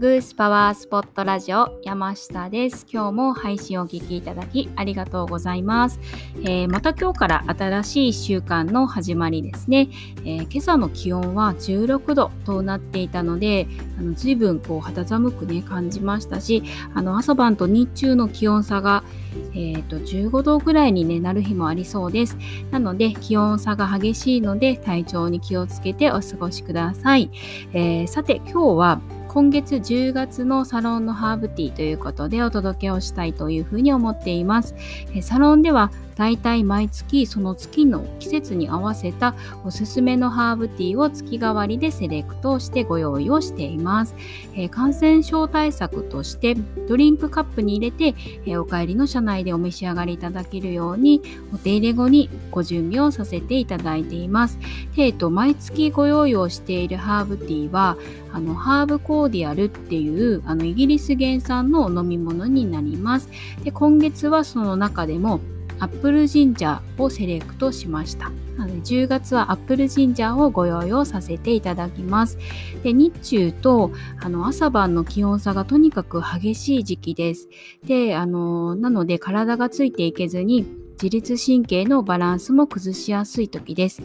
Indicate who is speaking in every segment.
Speaker 1: グースパワースポットラジオ山下です。今日も配信をお聞きいただきありがとうございます。えー、また今日から新しい1週間の始まりですね。えー、今朝の気温は16度となっていたので、あの随分こう肌寒くね感じましたし、あの朝晩と日中の気温差がえーと、15度ぐらいに、ね、なる日もありそうです。なので気温差が激しいので体調に気をつけてお過ごしください。えー、さて今日は今月10月のサロンのハーブティーということでお届けをしたいというふうに思っています。サロンでは大体毎月その月の季節に合わせたおすすめのハーブティーを月替わりでセレクトしてご用意をしています。えー、感染症対策としてドリンクカップに入れて、えー、お帰りの車内でお召し上がりいただけるようにお手入れ後にご準備をさせていただいています。えーと、毎月ご用意をしているハーブティーはあのハーブコーディアルっていうあのイギリス原産の飲み物になります。で今月はその中でもアップルジンジャーをセレクトしました。なので10月はアップルジンジャーをご用意をさせていただきます。で日中とあの朝晩の気温差がとにかく激しい時期です。であのなので体がついていけずに自律神経のバランスも崩しやすい時です。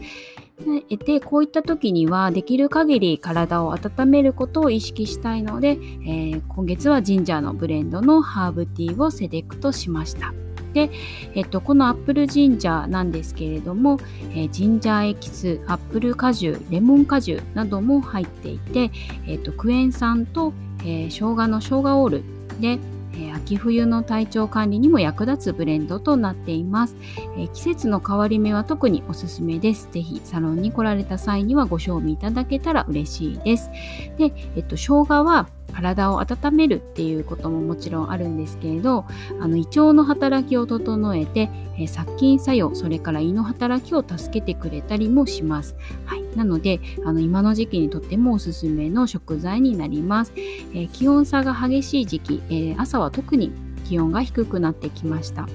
Speaker 1: でこういった時にはできる限り体を温めることを意識したいので、えー、今月はジンジャーのブレンドのハーブティーをセレクトしました。で、えっと、このアップルジンジャーなんですけれども、えー、ジンジャーエキス、アップル果汁、レモン果汁なども入っていて、えっと、クエン酸と、えー、生姜の生姜オールで、え秋冬の体調管理にも役立つブレンドとなっています、え季節の変わり目は特におすすめです。ぜひサロンに来られた際にはご賞味いただけたら嬉しいです。で、えっと、生姜は体を温めるっていうことももちろんあるんですけれどあの胃腸の働きを整えて、え、殺菌作用それから胃の働きを助けてくれたりもします、はい、なのであの今の時期にとってもおすすめの食材になります、えー、気温差が激しい時期、えー、朝は特に気温が低くなってきました。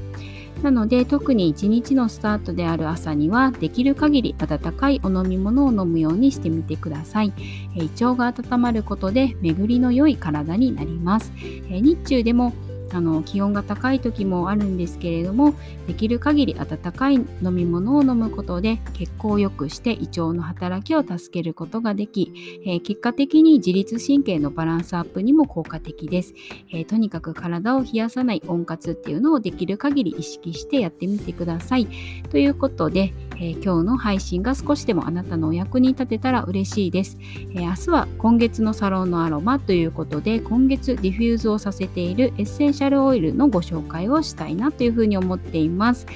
Speaker 1: なので特に一日のスタートである朝にはできる限り温かいお飲み物を飲むようにしてみてください。胃腸が温まることで巡りの良い体になります。日中でもあの気温が高い時もあるんですけれどもできる限り温かい飲み物を飲むことで血行を良くして胃腸の働きを助けることができ、えー、結果的に自律神経のバランスアップにも効果的です、えー、とにかく体を冷やさない温活っていうのをできる限り意識してやってみてください。ということで、えー、今日の配信が少しでもあなたのお役に立てたら嬉しいです、え明日は今月のサロンのアロマということで今月ディフューズをさせているエッセンシャルシャルオイルのご紹介をしたいなというふうに思っています。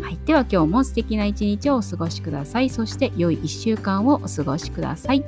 Speaker 1: はい、では今日も素敵な一日をお過ごしください。そして良い1週間をお過ごしください。